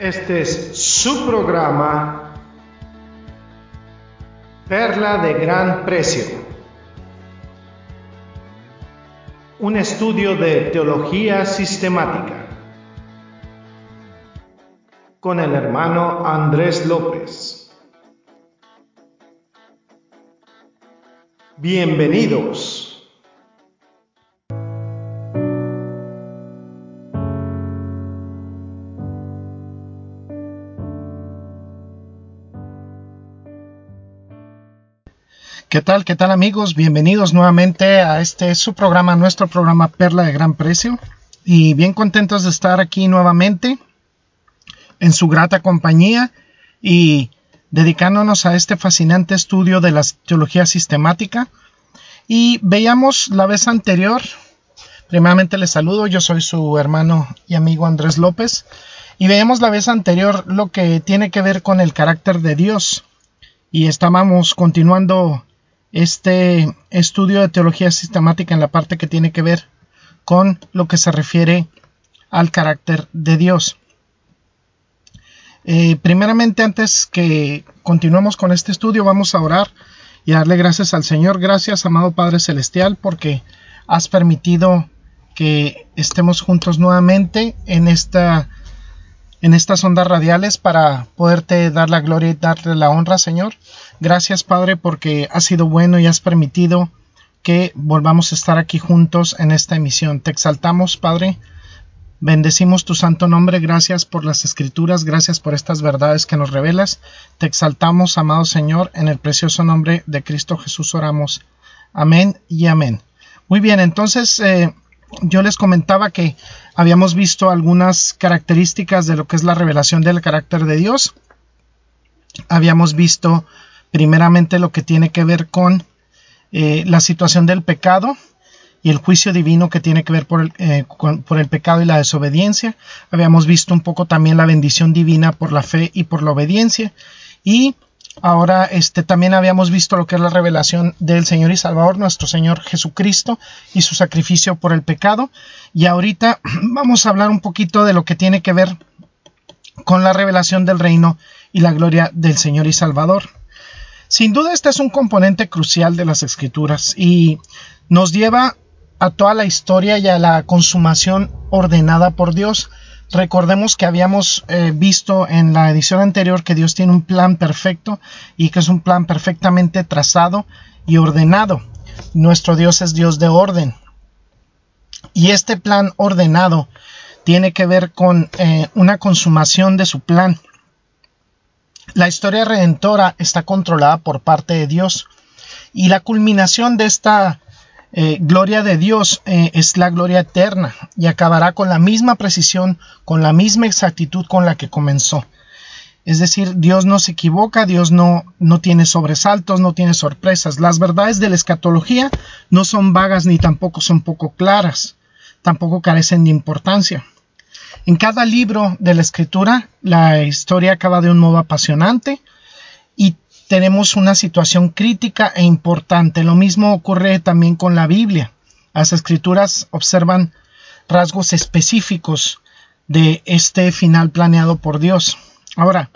Este es su programa Perla de Gran Precio. Un estudio de teología sistemática con el hermano Andrés López. Bienvenidos. ¿Qué tal? ¿Qué tal amigos? Bienvenidos nuevamente a este su programa, nuestro programa Perla de Gran Precio. Y bien contentos de estar aquí nuevamente en su grata compañía y dedicándonos a este fascinante estudio de la teología sistemática. Y veíamos la vez anterior, primeramente les saludo, yo soy su hermano y amigo Andrés López, y veíamos la vez anterior lo que tiene que ver con el carácter de Dios. Y estábamos continuando este estudio de teología sistemática en la parte que tiene que ver con lo que se refiere al carácter de Dios. Eh, primeramente, antes que continuemos con este estudio, vamos a orar y darle gracias al Señor. Gracias, amado Padre Celestial, porque has permitido que estemos juntos nuevamente en esta en estas ondas radiales para poderte dar la gloria y darte la honra, Señor. Gracias, Padre, porque has sido bueno y has permitido que volvamos a estar aquí juntos en esta emisión. Te exaltamos, Padre. Bendecimos tu santo nombre, gracias por las escrituras, gracias por estas verdades que nos revelas. Te exaltamos, amado Señor, en el precioso nombre de Cristo Jesús oramos. Amén y amén. Muy bien, entonces eh, yo les comentaba que habíamos visto algunas características de lo que es la revelación del carácter de Dios. Habíamos visto primeramente lo que tiene que ver con eh, la situación del pecado y el juicio divino que tiene que ver por el, eh, por el pecado y la desobediencia. Habíamos visto un poco también la bendición divina por la fe y por la obediencia. Y Ahora, este, también habíamos visto lo que es la revelación del Señor y Salvador, nuestro Señor Jesucristo y su sacrificio por el pecado. Y ahorita vamos a hablar un poquito de lo que tiene que ver con la revelación del reino y la gloria del Señor y Salvador. Sin duda este es un componente crucial de las escrituras y nos lleva a toda la historia y a la consumación ordenada por Dios. Recordemos que habíamos eh, visto en la edición anterior que Dios tiene un plan perfecto y que es un plan perfectamente trazado y ordenado. Nuestro Dios es Dios de orden. Y este plan ordenado tiene que ver con eh, una consumación de su plan. La historia redentora está controlada por parte de Dios y la culminación de esta eh, gloria de Dios eh, es la gloria eterna y acabará con la misma precisión, con la misma exactitud con la que comenzó. Es decir, Dios no se equivoca, Dios no, no tiene sobresaltos, no tiene sorpresas. Las verdades de la escatología no son vagas ni tampoco son poco claras, tampoco carecen de importancia. En cada libro de la escritura, la historia acaba de un modo apasionante tenemos una situación crítica e importante. Lo mismo ocurre también con la Biblia. Las escrituras observan rasgos específicos de este final planeado por Dios. Ahora,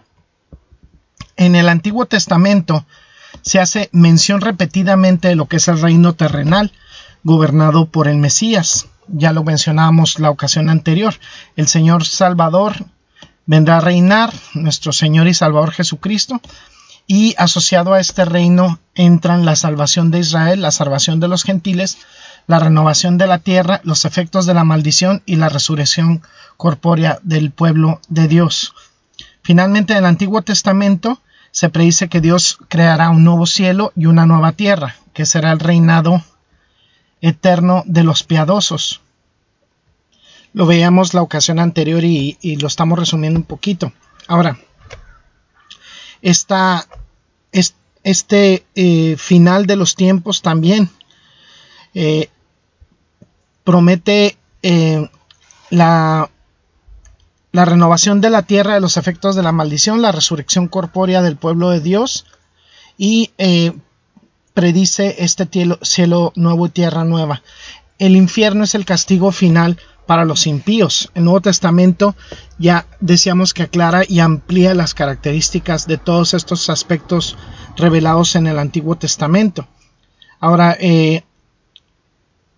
en el Antiguo Testamento se hace mención repetidamente de lo que es el reino terrenal, gobernado por el Mesías. Ya lo mencionábamos la ocasión anterior. El Señor Salvador vendrá a reinar, nuestro Señor y Salvador Jesucristo, y asociado a este reino entran la salvación de Israel, la salvación de los gentiles, la renovación de la tierra, los efectos de la maldición y la resurrección corpórea del pueblo de Dios. Finalmente, en el Antiguo Testamento se predice que Dios creará un nuevo cielo y una nueva tierra, que será el reinado eterno de los piadosos. Lo veíamos la ocasión anterior y, lo estamos resumiendo un poquito. Ahora, esta, este eh, final de los tiempos también eh, promete eh, la, renovación de la tierra de los efectos de la maldición, la resurrección corpórea del pueblo de Dios y predice este cielo nuevo y tierra nueva. El infierno es el castigo final para los impíos. El Nuevo Testamento ya decíamos que aclara y amplía las características de todos estos aspectos revelados en el Antiguo Testamento. Ahora, eh,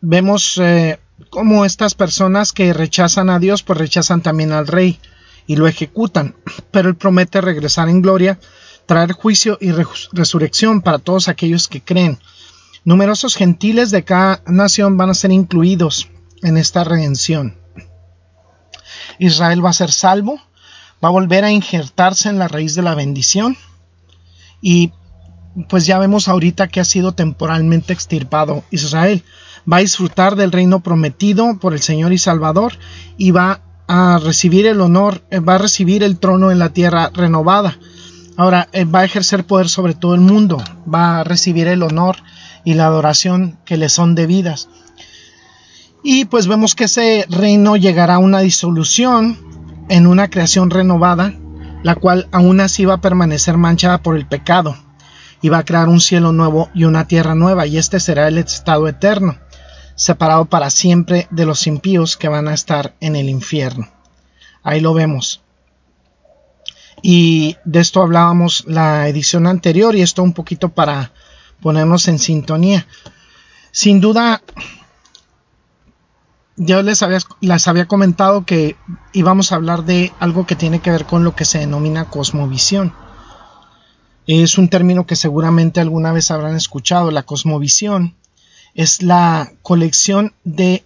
vemos eh, cómo estas personas que rechazan a Dios, pues rechazan también al Rey y lo ejecutan. Pero Él promete regresar en gloria, traer juicio y resurrección para todos aquellos que creen. Numerosos gentiles de cada nación van a ser incluidos en esta redención. Israel va a ser salvo, va a volver a injertarse en la raíz de la bendición y pues ya vemos ahorita que ha sido temporalmente extirpado Israel. Va a disfrutar del reino prometido por el Señor y Salvador y va a recibir el honor, eh, va a recibir el trono en la tierra renovada. Ahora eh, va a ejercer poder sobre todo el mundo, va a recibir el honor y la adoración que le son debidas. Y pues vemos que ese reino llegará a una disolución en una creación renovada, la cual aún así va a permanecer manchada por el pecado y va a crear un cielo nuevo y una tierra nueva, y este será el estado eterno, separado para siempre de los impíos que van a estar en el infierno. Ahí lo vemos. Y de esto hablábamos la edición anterior y esto un poquito para ponernos en sintonía. Sin duda, yo les había, les había comentado que íbamos a hablar de algo que tiene que ver con lo que se denomina cosmovisión. Es un término que seguramente alguna vez habrán escuchado. La cosmovisión es la colección de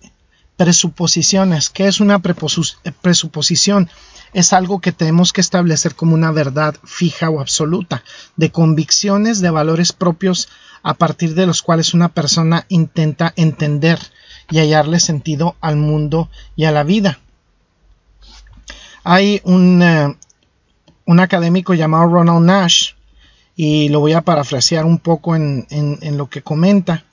presuposiciones. ¿Qué es una presuposición? Es algo que tenemos que establecer como una verdad fija o absoluta, de convicciones, de valores propios a partir de los cuales una persona intenta entender y hallarle sentido al mundo y a la vida. Hay un, eh, un académico llamado Ronald Nash y lo voy a parafrasear un poco en, lo que comenta,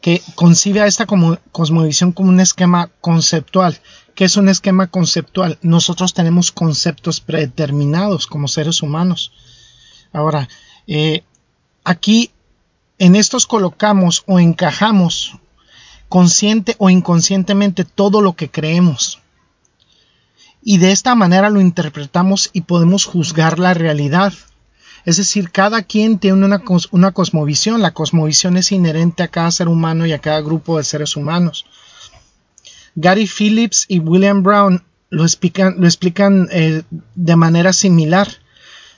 que concibe a esta como, cosmovisión como un esquema conceptual. ¿Qué es un esquema conceptual? Nosotros tenemos conceptos predeterminados como seres humanos. Ahora, eh, aquí en estos colocamos o encajamos consciente o inconscientemente todo lo que creemos. Y de esta manera lo interpretamos y podemos juzgar la realidad. Es decir, cada quien tiene una, una, cosmovisión. La cosmovisión es inherente a cada ser humano y a cada grupo de seres humanos. Gary Phillips y William Brown lo explican, lo explican eh, de manera similar.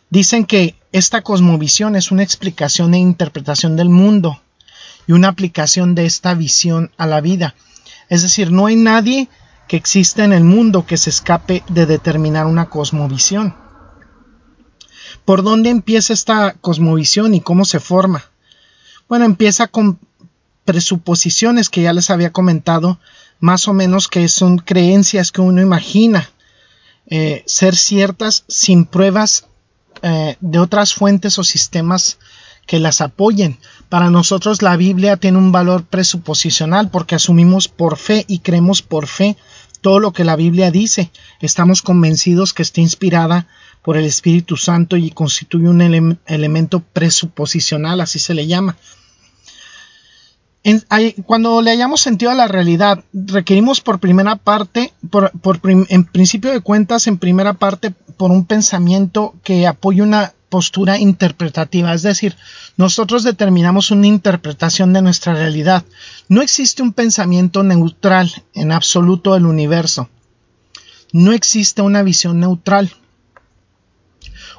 Dicen que esta cosmovisión es una explicación e interpretación del mundo y una aplicación de esta visión a la vida. Es decir, no hay nadie que exista en el mundo que se escape de determinar una cosmovisión. ¿Por dónde empieza esta cosmovisión y cómo se forma? Bueno, empieza con presuposiciones que ya les había comentado, más o menos que son creencias que uno imagina eh, ser ciertas sin pruebas eh, de otras fuentes o sistemas que las apoyen. Para nosotros la Biblia tiene un valor presuposicional porque asumimos por fe y creemos por fe todo lo que la Biblia dice. Estamos convencidos que está inspirada por el Espíritu Santo y constituye un elemento presuposicional, así se le llama. cuando le hayamos sentido a la realidad, requerimos por primera parte, por, en principio de cuentas, en primera parte, por un pensamiento que apoye una postura interpretativa, es decir, nosotros determinamos una interpretación de nuestra realidad. No existe un pensamiento neutral en absoluto del universo. No existe una visión neutral.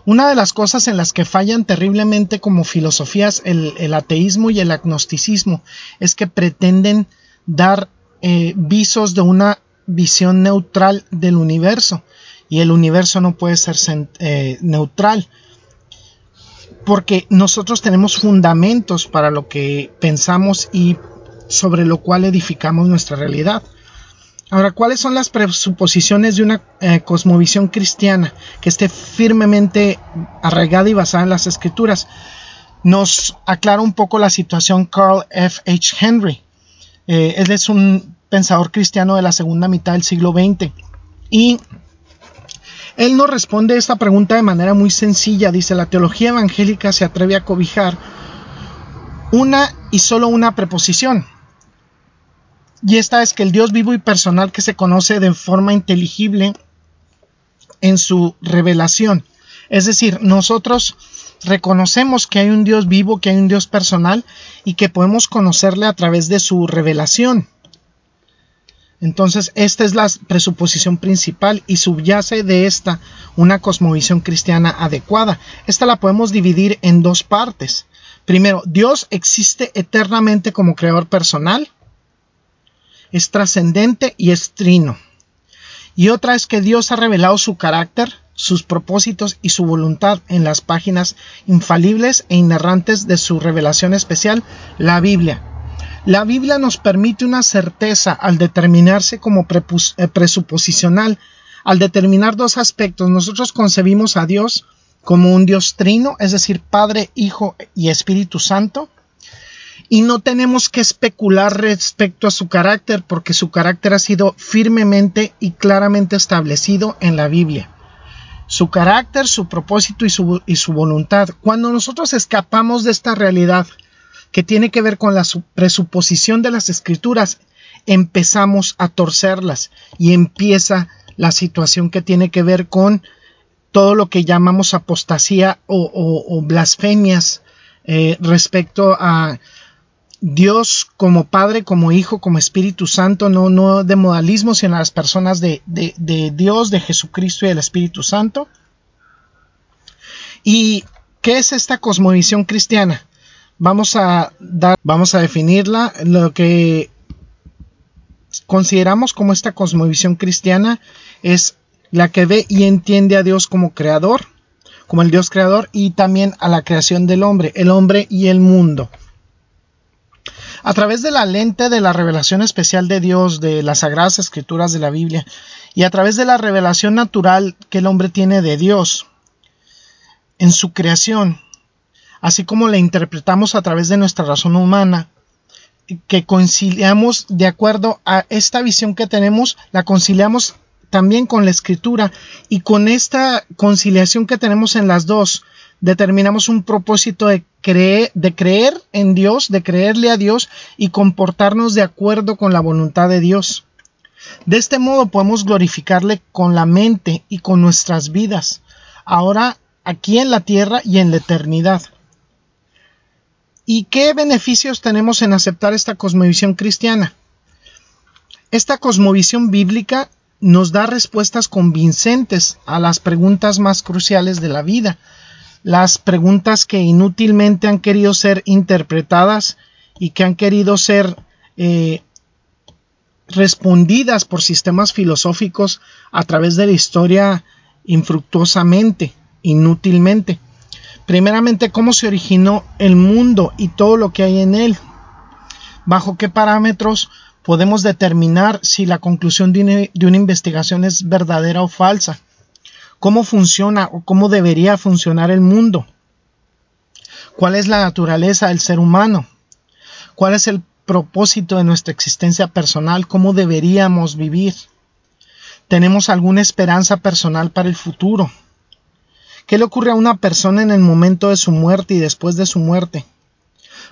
Una de las cosas en las que fallan terriblemente como filosofías el, ateísmo y el agnosticismo es que pretenden dar eh, visos de una visión neutral del universo y el universo no puede ser eh, neutral porque nosotros tenemos fundamentos para lo que pensamos y sobre lo cual edificamos nuestra realidad. Ahora, ¿cuáles son las presuposiciones de una eh, cosmovisión cristiana que esté firmemente arraigada y basada en las escrituras? Nos aclara un poco la situación Carl F. H. Henry. Eh, él es un pensador cristiano de la segunda mitad del siglo XX y él nos responde esta pregunta de manera muy sencilla. Dice, la teología evangélica se atreve a cobijar una y solo una preposición. Y esta es que el Dios vivo y personal que se conoce de forma inteligible en su revelación. Es decir, nosotros reconocemos que hay un Dios vivo, que hay un Dios personal y que podemos conocerle a través de su revelación. Entonces, esta es la presuposición principal y subyace de esta una cosmovisión cristiana adecuada. Esta la podemos dividir en dos partes. Primero, Dios existe eternamente como creador personal, es trascendente y es trino. Y otra es que Dios ha revelado su carácter, sus propósitos y su voluntad en las páginas infalibles e inerrantes de su revelación especial, la Biblia. La Biblia nos permite una certeza al determinarse como eh, presuposicional. Al determinar dos aspectos, nosotros concebimos a Dios como un Dios trino, es decir, Padre, Hijo y Espíritu Santo, y no tenemos que especular respecto a su carácter porque su carácter ha sido firmemente y claramente establecido en la Biblia su carácter, su propósito y su, y su voluntad. Cuando nosotros escapamos de esta realidad que tiene que ver con la presuposición de las escrituras, empezamos a torcerlas y empieza la situación que tiene que ver con todo lo que llamamos apostasía o, blasfemias eh, respecto a Dios como Padre, como Hijo, como Espíritu Santo, no, no de modalismo, sino a las personas de, de, Dios, de Jesucristo y del Espíritu Santo. ¿Y qué es esta cosmovisión cristiana? Vamos a dar, vamos a definirla. Lo que consideramos como esta cosmovisión cristiana es la que ve y entiende a Dios como creador, como el Dios creador, y también a la creación del hombre, el hombre y el mundo. A través de la lente de la revelación especial de Dios, de las sagradas escrituras de la Biblia, y a través de la revelación natural que el hombre tiene de Dios en su creación, así como la interpretamos a través de nuestra razón humana, que conciliamos de acuerdo a esta visión que tenemos, la conciliamos también con la escritura y con esta conciliación que tenemos en las dos, determinamos un propósito de creer, de creer en Dios, de creerle a Dios y comportarnos de acuerdo con la voluntad de Dios. De este modo podemos glorificarle con la mente y con nuestras vidas, ahora aquí en la tierra y en la eternidad. ¿Y qué beneficios tenemos en aceptar esta cosmovisión cristiana? Esta cosmovisión bíblica nos da respuestas convincentes a las preguntas más cruciales de la vida, las preguntas que inútilmente han querido ser interpretadas y que han querido ser eh, respondidas por sistemas filosóficos a través de la historia infructuosamente, inútilmente. Primeramente, cómo se originó el mundo y todo lo que hay en él. Bajo qué parámetros podemos determinar si la conclusión de una investigación es verdadera o falsa cómo funciona o cómo debería funcionar el mundo, cuál es la naturaleza del ser humano, cuál es el propósito de nuestra existencia personal, cómo deberíamos vivir. ¿Tenemos alguna esperanza personal para el futuro? ¿Qué le ocurre a una persona en el momento de su muerte y después de su muerte?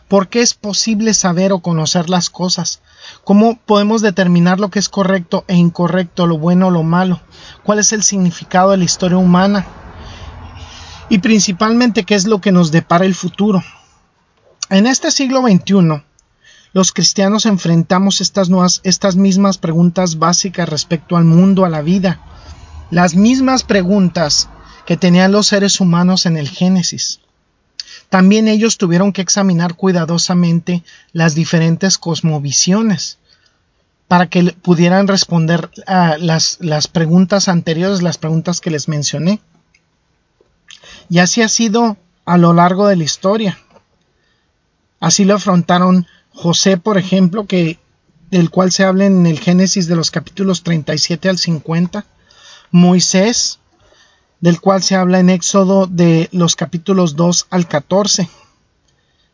¿Por qué es posible saber o conocer las cosas? ¿Cómo podemos determinar lo que es correcto e incorrecto, lo bueno o lo malo? ¿Cuál es el significado de la historia humana? Y principalmente, ¿qué es lo que nos depara el futuro? En este siglo XXI, los cristianos enfrentamos estas, nuevas, estas mismas preguntas básicas respecto al mundo, a la vida, las mismas preguntas que tenían los seres humanos en el Génesis. También ellos tuvieron que examinar cuidadosamente las diferentes cosmovisiones para que pudieran responder a las, las preguntas anteriores, las preguntas que les mencioné. Y así ha sido a lo largo de la historia. Así lo afrontaron José, por ejemplo, que del cual se habla en el Génesis de los capítulos 37 al 50, Moisés, del cual se habla en Éxodo de los capítulos 2 al 14,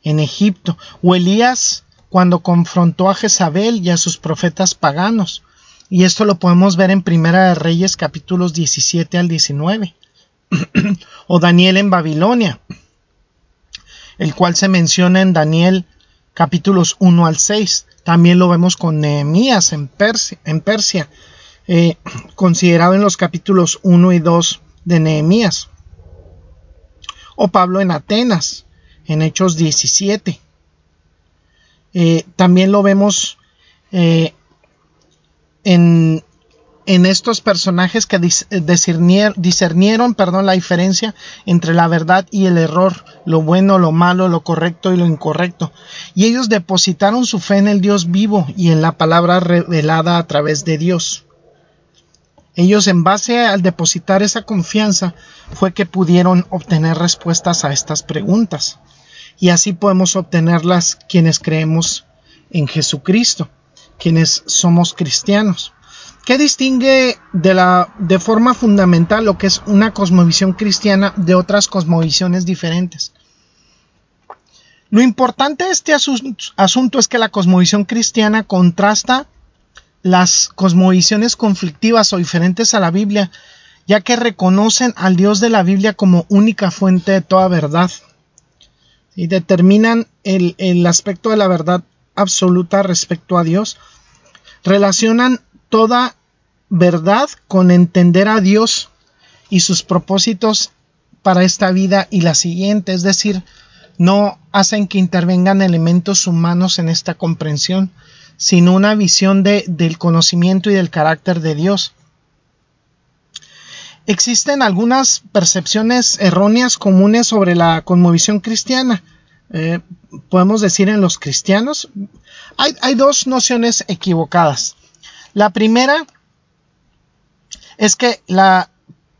en Egipto, o Elías cuando confrontó a Jezabel y a sus profetas paganos, y esto lo podemos ver en Primera de Reyes capítulos 17 al 19, o Daniel en Babilonia, el cual se menciona en Daniel capítulos 1 al 6. También lo vemos con Nehemías en Persia, en Persia eh, considerado en los capítulos 1 y 2 de Nehemías. O Pablo en Atenas, en Hechos 17. Eh, también lo vemos eh, en, en, estos personajes que discernieron, discernieron perdón, la diferencia entre la verdad y el error, lo bueno, lo malo, lo correcto y lo incorrecto. Y ellos depositaron su fe en el Dios vivo y en la palabra revelada a través de Dios. Ellos en base al depositar esa confianza fue que pudieron obtener respuestas a estas preguntas. Y así podemos obtenerlas quienes creemos en Jesucristo, quienes somos cristianos. ¿Qué distingue de, la, de forma fundamental lo que es una cosmovisión cristiana de otras cosmovisiones diferentes? Lo importante de este asunto es que la cosmovisión cristiana contrasta las cosmovisiones conflictivas o diferentes a la Biblia, ya que reconocen al Dios de la Biblia como única fuente de toda verdad y determinan el, el aspecto de la verdad absoluta respecto a Dios, relacionan toda verdad con entender a Dios y sus propósitos para esta vida y la siguiente, es decir, no hacen que intervengan elementos humanos en esta comprensión, sino una visión de, del conocimiento y del carácter de Dios. Existen algunas percepciones erróneas comunes sobre la conmovisión cristiana. Eh, podemos decir en los cristianos. Hay dos nociones equivocadas. La primera es que la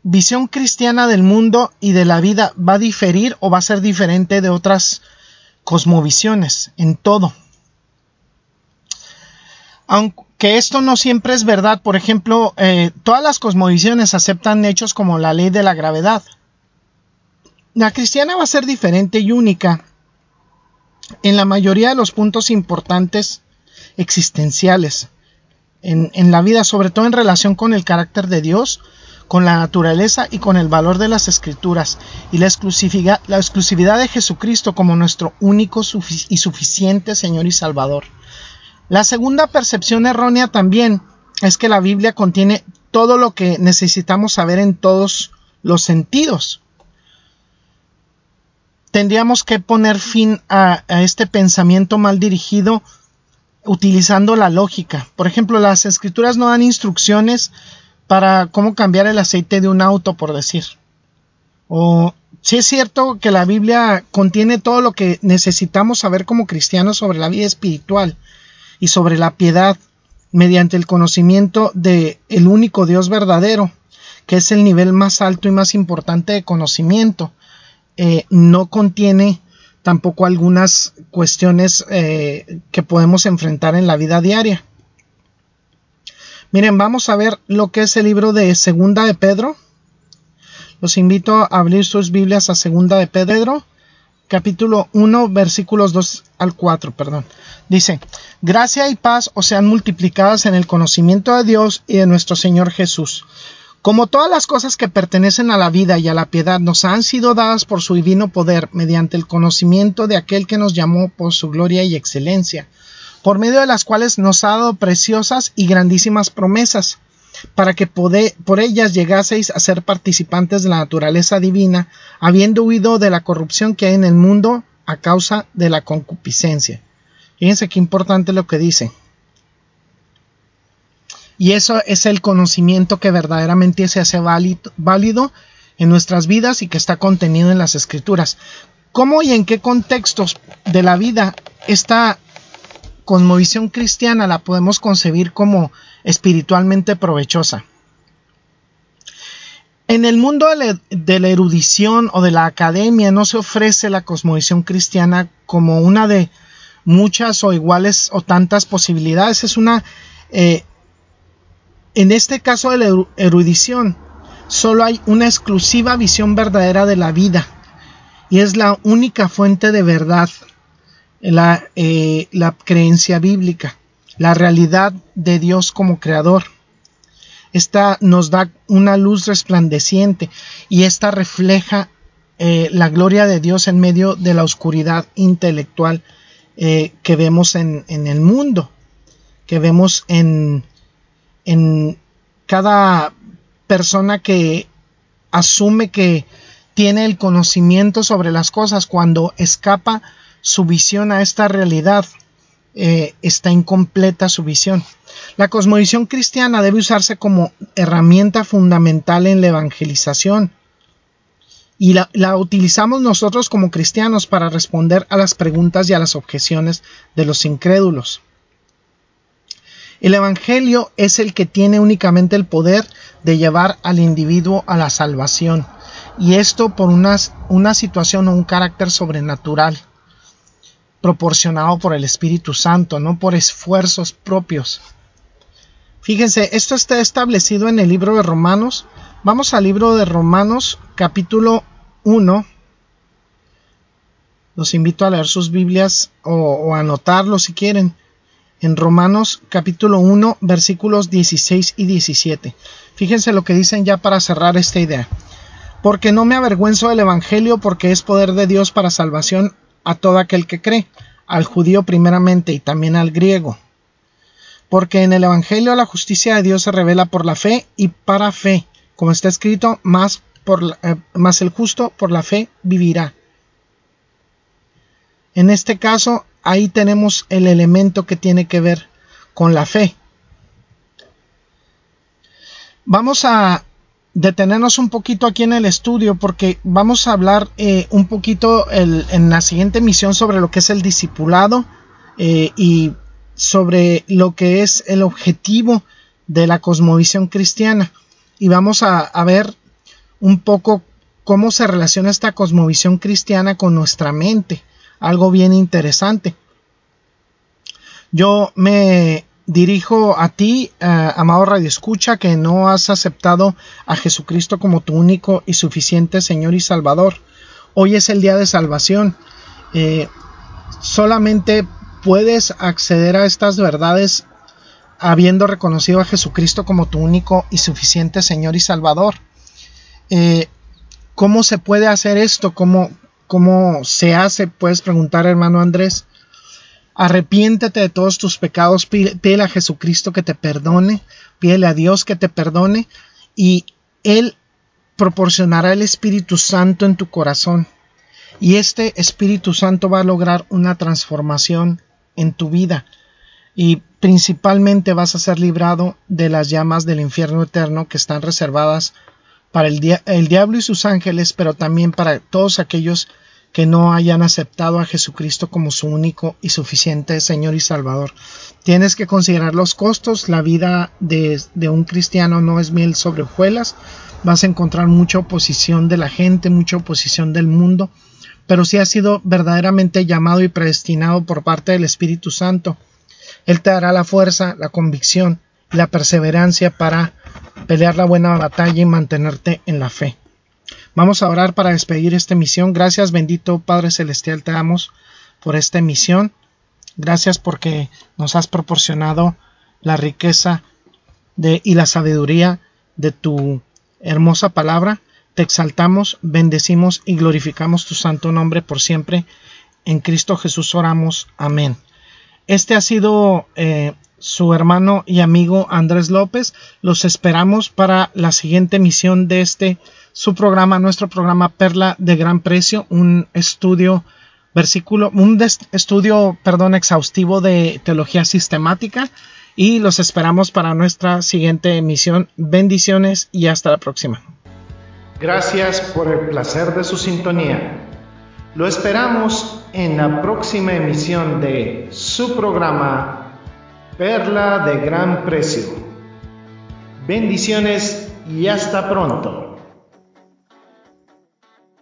visión cristiana del mundo y de la vida va a diferir o va a ser diferente de otras cosmovisiones en todo aunque esto no siempre es verdad, por ejemplo, eh, todas las cosmovisiones aceptan hechos como la ley de la gravedad. La cristiana va a ser diferente y única en la mayoría de los puntos importantes existenciales en, la vida, sobre todo en relación con el carácter de Dios, con la naturaleza y con el valor de las escrituras y la exclusividad, la exclusividad de Jesucristo como nuestro único y suficiente Señor y Salvador. La segunda percepción errónea también es que la Biblia contiene todo lo que necesitamos saber en todos los sentidos. Tendríamos que poner fin a, este pensamiento mal dirigido utilizando la lógica. Por ejemplo, las escrituras no dan instrucciones para cómo cambiar el aceite de un auto, por decir. O si es cierto que la Biblia contiene todo lo que necesitamos saber como cristianos sobre la vida espiritual, y sobre la piedad mediante el conocimiento de el único Dios verdadero, que es el nivel más alto y más importante de conocimiento. Eh, no contiene tampoco algunas cuestiones eh, que podemos enfrentar en la vida diaria. Miren, vamos a ver lo que es el libro de Segunda de Pedro. Los invito a abrir sus Biblias a Segunda de Pedro, capítulo 1, versículos 2 al 4, perdón. Dice, gracia y paz os sean multiplicadas en el conocimiento de Dios y de nuestro Señor Jesús. Como todas las cosas que pertenecen a la vida y a la piedad nos han sido dadas por su divino poder mediante el conocimiento de aquel que nos llamó por su gloria y excelencia, por medio de las cuales nos ha dado preciosas y grandísimas promesas, para que por ellas llegaseis a ser participantes de la naturaleza divina, habiendo huido de la corrupción que hay en el mundo a causa de la concupiscencia. Fíjense qué importante lo que dice. Y eso es el conocimiento que verdaderamente se hace válido, en nuestras vidas y que está contenido en las escrituras. ¿Cómo y en qué contextos de la vida esta cosmovisión cristiana la podemos concebir como espiritualmente provechosa? En el mundo de la erudición o de la academia no se ofrece la cosmovisión cristiana como una de muchas o iguales o tantas posibilidades. Es una, eh, en este caso de la erudición, solo hay una exclusiva visión verdadera de la vida y es la única fuente de verdad, la, eh, la creencia bíblica, la realidad de Dios como creador. Esta nos da una luz resplandeciente y esta refleja eh, la gloria de Dios en medio de la oscuridad intelectual eh, que vemos en, el mundo, que vemos en, en cada persona que asume que tiene el conocimiento sobre las cosas cuando escapa su visión a esta realidad eh, está incompleta su visión. La cosmovisión cristiana debe usarse como herramienta fundamental en la evangelización y la, utilizamos nosotros como cristianos para responder a las preguntas y a las objeciones de los incrédulos. El Evangelio es el que tiene únicamente el poder de llevar al individuo a la salvación, y esto por una situación o un carácter sobrenatural proporcionado por el Espíritu Santo, no por esfuerzos propios. Fíjense, esto está establecido en el libro de Romanos. Vamos al libro de Romanos capítulo 1. Los invito a leer sus Biblias o, o anotarlo si quieren. En Romanos capítulo 1 versículos 16 y 17. Fíjense lo que dicen ya para cerrar esta idea. Porque no me avergüenzo del Evangelio porque es poder de Dios para salvación a todo aquel que cree, al judío primeramente y también al griego. Porque en el Evangelio la justicia de Dios se revela por la fe y para fe, como está escrito, más, eh, más el justo por la fe vivirá. En este caso, ahí tenemos el elemento que tiene que ver con la fe. Vamos a detenernos un poquito aquí en el estudio porque vamos a hablar eh, un poquito en la siguiente misión sobre lo que es el discipulado eh, y sobre lo que es el objetivo de la cosmovisión cristiana. Y vamos a, a ver un poco cómo se relaciona esta cosmovisión cristiana con nuestra mente. Algo bien interesante. Yo me dirijo a ti, uh, amado Radio Escucha, que no has aceptado a Jesucristo como tu único y suficiente Señor y Salvador. Hoy es el día de salvación. Eh, solamente puedes acceder a estas verdades habiendo reconocido a Jesucristo como tu único y suficiente Señor y Salvador. Eh, ¿Cómo se puede hacer esto? ¿Cómo, ¿Cómo se hace? Puedes preguntar, hermano Andrés. Arrepiéntete de todos tus pecados, pídele a Jesucristo que te perdone, pídele a Dios que te perdone y Él proporcionará el Espíritu Santo en tu corazón. Y este Espíritu Santo va a lograr una transformación en tu vida. Y principalmente vas a ser librado de las llamas del infierno eterno que están reservadas para el, el diablo y sus ángeles, pero también para todos aquellos que no hayan aceptado a Jesucristo como su único y suficiente Señor y Salvador. Tienes que considerar los costos. La vida de, un cristiano no es miel sobre hojuelas. Vas a encontrar mucha oposición de la gente, mucha oposición del mundo. Pero si has sido verdaderamente llamado y predestinado por parte del Espíritu Santo, Él te dará la fuerza, la convicción la perseverancia para pelear la buena batalla y mantenerte en la fe. Vamos a orar para despedir esta misión. Gracias, bendito Padre Celestial, te damos por esta emisión. Gracias porque nos has proporcionado la riqueza y la sabiduría de tu hermosa palabra. Te exaltamos, bendecimos y glorificamos tu santo nombre por siempre. En Cristo Jesús oramos. Amén. Este ha sido eh, su hermano y amigo Andrés López. Los esperamos para la siguiente misión de este su programa, nuestro programa Perla de Gran Precio, un estudio versículo, un estudio, perdón, exhaustivo de teología sistemática y los esperamos para nuestra siguiente emisión. Bendiciones y hasta la próxima. Gracias por el placer de su sintonía. Lo esperamos en la próxima emisión de su programa Perla de Gran Precio. Bendiciones y hasta pronto.